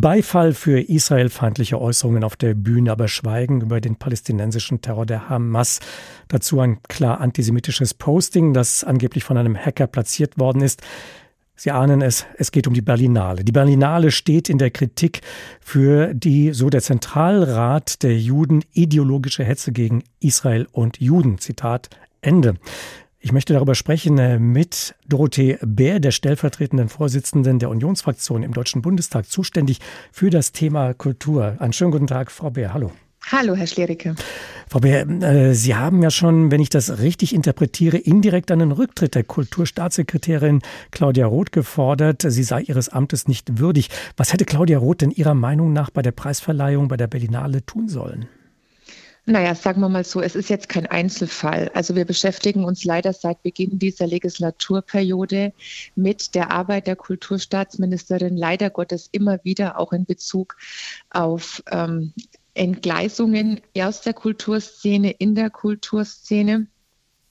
Beifall für israelfeindliche Äußerungen auf der Bühne, aber Schweigen über den palästinensischen Terror der Hamas. Dazu ein klar antisemitisches Posting, das angeblich von einem Hacker platziert worden ist. Sie ahnen es, es geht um die Berlinale. Die Berlinale steht in der Kritik für die, so der Zentralrat der Juden, ideologische Hetze gegen Israel und Juden. Zitat Ende. Ich möchte darüber sprechen äh, mit Dorothee Bär, der stellvertretenden Vorsitzenden der Unionsfraktion im Deutschen Bundestag, zuständig für das Thema Kultur. Einen schönen guten Tag, Frau Bär. Hallo. Hallo, Herr Schlericke. Frau Bär, äh, Sie haben ja schon, wenn ich das richtig interpretiere, indirekt einen Rücktritt der Kulturstaatssekretärin Claudia Roth gefordert. Sie sei ihres Amtes nicht würdig. Was hätte Claudia Roth denn Ihrer Meinung nach bei der Preisverleihung bei der Berlinale tun sollen? Naja, sagen wir mal so, es ist jetzt kein Einzelfall. Also wir beschäftigen uns leider seit Beginn dieser Legislaturperiode mit der Arbeit der Kulturstaatsministerin leider Gottes immer wieder auch in Bezug auf ähm, Entgleisungen aus der Kulturszene, in der Kulturszene.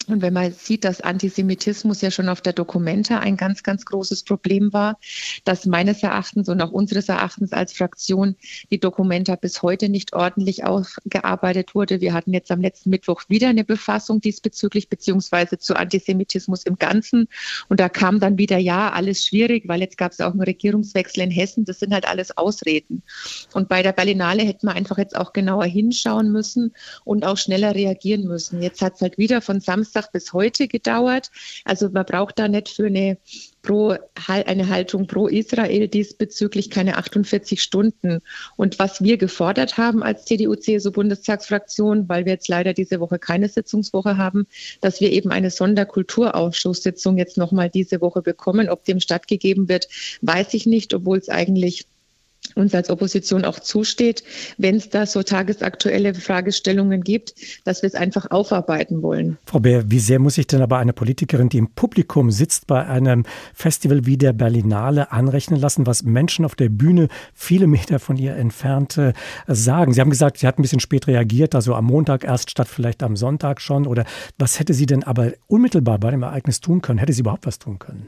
Und wenn man sieht, dass Antisemitismus ja schon auf der Dokumenta ein ganz, ganz großes Problem war, dass meines Erachtens und auch unseres Erachtens als Fraktion die Dokumenta bis heute nicht ordentlich aufgearbeitet wurde. Wir hatten jetzt am letzten Mittwoch wieder eine Befassung diesbezüglich, beziehungsweise zu Antisemitismus im Ganzen. Und da kam dann wieder, ja, alles schwierig, weil jetzt gab es auch einen Regierungswechsel in Hessen. Das sind halt alles Ausreden. Und bei der Berlinale hätten wir einfach jetzt auch genauer hinschauen müssen und auch schneller reagieren müssen. Jetzt hat es halt wieder von Samstag Samstag bis heute gedauert. Also man braucht da nicht für eine pro, eine Haltung pro Israel diesbezüglich keine 48 Stunden. Und was wir gefordert haben als CDU-CSU-Bundestagsfraktion, weil wir jetzt leider diese Woche keine Sitzungswoche haben, dass wir eben eine Sonderkulturausschusssitzung jetzt nochmal diese Woche bekommen. Ob dem stattgegeben wird, weiß ich nicht, obwohl es eigentlich uns als Opposition auch zusteht, wenn es da so tagesaktuelle Fragestellungen gibt, dass wir es einfach aufarbeiten wollen. Frau Beer, wie sehr muss sich denn aber eine Politikerin, die im Publikum sitzt, bei einem Festival wie der Berlinale anrechnen lassen, was Menschen auf der Bühne viele Meter von ihr entfernt äh, sagen? Sie haben gesagt, sie hat ein bisschen spät reagiert, also am Montag erst statt vielleicht am Sonntag schon. Oder was hätte sie denn aber unmittelbar bei dem Ereignis tun können? Hätte sie überhaupt was tun können?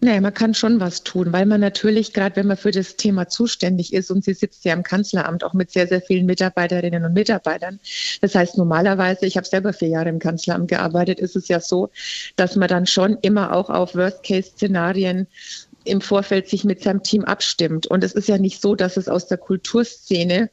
Naja, man kann schon was tun, weil man natürlich, gerade wenn man für das Thema zuständig ist und sie sitzt ja im Kanzleramt auch mit sehr, sehr vielen Mitarbeiterinnen und Mitarbeitern. Das heißt, normalerweise, ich habe selber vier Jahre im Kanzleramt gearbeitet, ist es ja so, dass man dann schon immer auch auf Worst-Case-Szenarien im Vorfeld sich mit seinem Team abstimmt. Und es ist ja nicht so, dass es aus der Kulturszene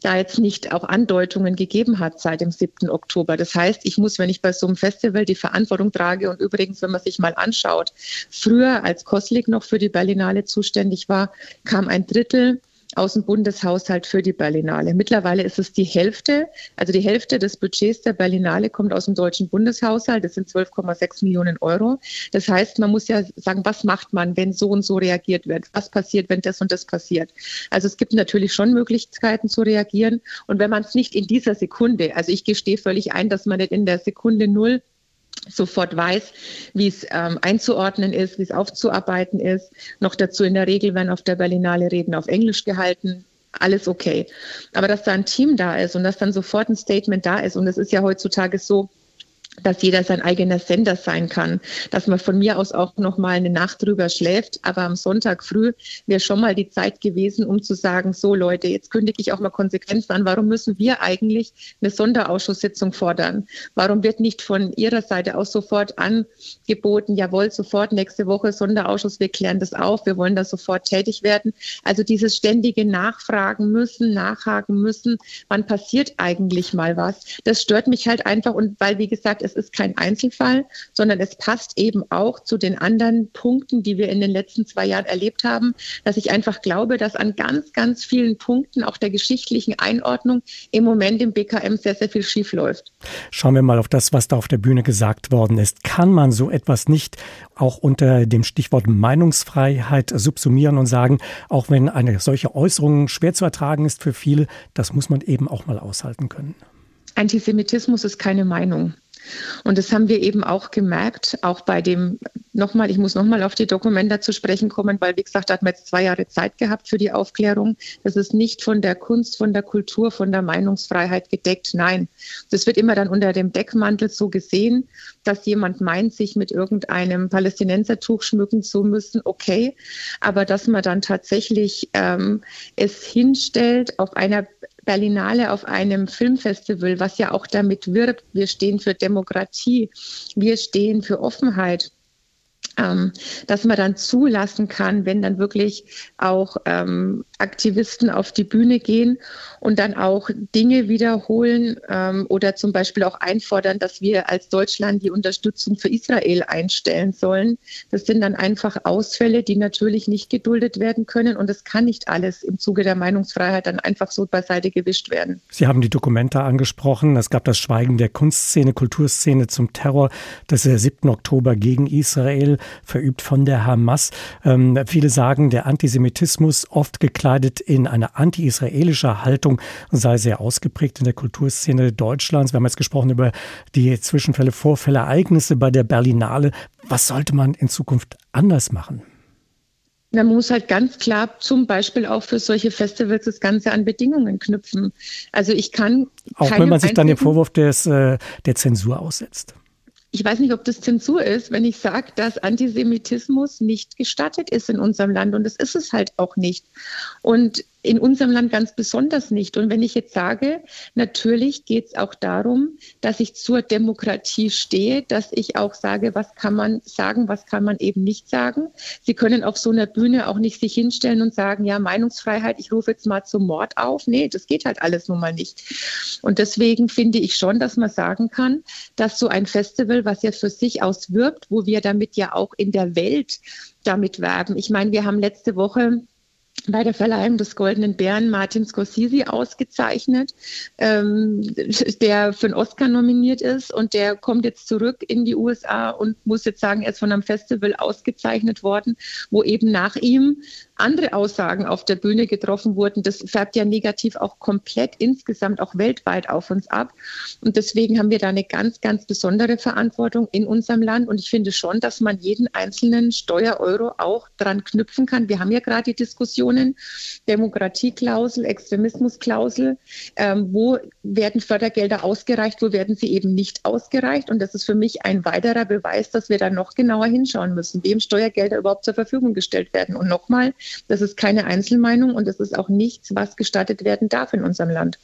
da jetzt nicht auch Andeutungen gegeben hat seit dem 7. Oktober. Das heißt, ich muss, wenn ich bei so einem Festival die Verantwortung trage und übrigens, wenn man sich mal anschaut, früher als Koslik noch für die Berlinale zuständig war, kam ein Drittel aus dem Bundeshaushalt für die Berlinale. Mittlerweile ist es die Hälfte, also die Hälfte des Budgets der Berlinale kommt aus dem deutschen Bundeshaushalt. Das sind 12,6 Millionen Euro. Das heißt, man muss ja sagen, was macht man, wenn so und so reagiert wird? Was passiert, wenn das und das passiert? Also es gibt natürlich schon Möglichkeiten zu reagieren. Und wenn man es nicht in dieser Sekunde, also ich gestehe völlig ein, dass man nicht in der Sekunde null sofort weiß, wie es ähm, einzuordnen ist, wie es aufzuarbeiten ist. Noch dazu in der Regel werden auf der Berlinale Reden auf Englisch gehalten. Alles okay. Aber dass da ein Team da ist und dass dann sofort ein Statement da ist, und es ist ja heutzutage so, dass jeder sein eigener Sender sein kann, dass man von mir aus auch noch mal eine Nacht drüber schläft, aber am Sonntag früh wäre schon mal die Zeit gewesen, um zu sagen, so Leute, jetzt kündige ich auch mal Konsequenzen an. Warum müssen wir eigentlich eine Sonderausschusssitzung fordern? Warum wird nicht von Ihrer Seite aus sofort angeboten, jawohl, sofort nächste Woche Sonderausschuss, wir klären das auf, wir wollen da sofort tätig werden? Also dieses ständige Nachfragen müssen, nachhaken müssen, wann passiert eigentlich mal was? Das stört mich halt einfach und weil, wie gesagt, es ist kein Einzelfall, sondern es passt eben auch zu den anderen Punkten, die wir in den letzten zwei Jahren erlebt haben, dass ich einfach glaube, dass an ganz, ganz vielen Punkten auch der geschichtlichen Einordnung im Moment im BKM sehr, sehr viel schief läuft. Schauen wir mal auf das, was da auf der Bühne gesagt worden ist. Kann man so etwas nicht auch unter dem Stichwort Meinungsfreiheit subsumieren und sagen, auch wenn eine solche Äußerung schwer zu ertragen ist für viele, das muss man eben auch mal aushalten können? Antisemitismus ist keine Meinung. Und das haben wir eben auch gemerkt, auch bei dem, nochmal, ich muss nochmal auf die Dokumente zu sprechen kommen, weil, wie gesagt, da hat man jetzt zwei Jahre Zeit gehabt für die Aufklärung. Das ist nicht von der Kunst, von der Kultur, von der Meinungsfreiheit gedeckt. Nein, das wird immer dann unter dem Deckmantel so gesehen, dass jemand meint, sich mit irgendeinem Palästinensertuch schmücken zu müssen. Okay, aber dass man dann tatsächlich ähm, es hinstellt auf einer Berlinale auf einem Filmfestival, was ja auch damit wirbt, wir stehen für Demokratie, wir stehen für Offenheit ähm, dass man dann zulassen kann, wenn dann wirklich auch ähm, Aktivisten auf die Bühne gehen und dann auch Dinge wiederholen ähm, oder zum Beispiel auch einfordern, dass wir als Deutschland die Unterstützung für Israel einstellen sollen. Das sind dann einfach Ausfälle, die natürlich nicht geduldet werden können und es kann nicht alles im Zuge der Meinungsfreiheit dann einfach so beiseite gewischt werden. Sie haben die Dokumente angesprochen. Es gab das Schweigen der Kunstszene, Kulturszene zum Terror des 7. Oktober gegen Israel verübt von der Hamas. Ähm, viele sagen, der Antisemitismus, oft gekleidet in eine anti-israelische Haltung, sei sehr ausgeprägt in der Kulturszene Deutschlands. Wir haben jetzt gesprochen über die Zwischenfälle, Vorfälle, Ereignisse bei der Berlinale. Was sollte man in Zukunft anders machen? Man muss halt ganz klar zum Beispiel auch für solche Festivals das Ganze an Bedingungen knüpfen. Also ich kann. Auch wenn man sich dann den Vorwurf des, äh, der Zensur aussetzt ich weiß nicht, ob das Zensur ist, wenn ich sage, dass Antisemitismus nicht gestattet ist in unserem Land. Und das ist es halt auch nicht. Und in unserem Land ganz besonders nicht. Und wenn ich jetzt sage, natürlich geht es auch darum, dass ich zur Demokratie stehe, dass ich auch sage, was kann man sagen, was kann man eben nicht sagen. Sie können auf so einer Bühne auch nicht sich hinstellen und sagen, ja, Meinungsfreiheit, ich rufe jetzt mal zum Mord auf. Nee, das geht halt alles nun mal nicht. Und deswegen finde ich schon, dass man sagen kann, dass so ein Festival, was ja für sich aus wirbt, wo wir damit ja auch in der Welt damit werben. Ich meine, wir haben letzte Woche bei der Verleihung des Goldenen Bären Martin Scorsese ausgezeichnet, ähm, der für einen Oscar nominiert ist. Und der kommt jetzt zurück in die USA und muss jetzt sagen, er ist von einem Festival ausgezeichnet worden, wo eben nach ihm andere Aussagen auf der Bühne getroffen wurden. Das färbt ja negativ auch komplett insgesamt auch weltweit auf uns ab. Und deswegen haben wir da eine ganz, ganz besondere Verantwortung in unserem Land. Und ich finde schon, dass man jeden einzelnen Steuereuro auch dran knüpfen kann. Wir haben ja gerade die Diskussionen Demokratieklausel, Extremismusklausel. Ähm, wo werden Fördergelder ausgereicht, wo werden sie eben nicht ausgereicht? Und das ist für mich ein weiterer Beweis, dass wir da noch genauer hinschauen müssen, wem Steuergelder überhaupt zur Verfügung gestellt werden. Und nochmal, das ist keine Einzelmeinung und das ist auch nichts, was gestattet werden darf in unserem Land.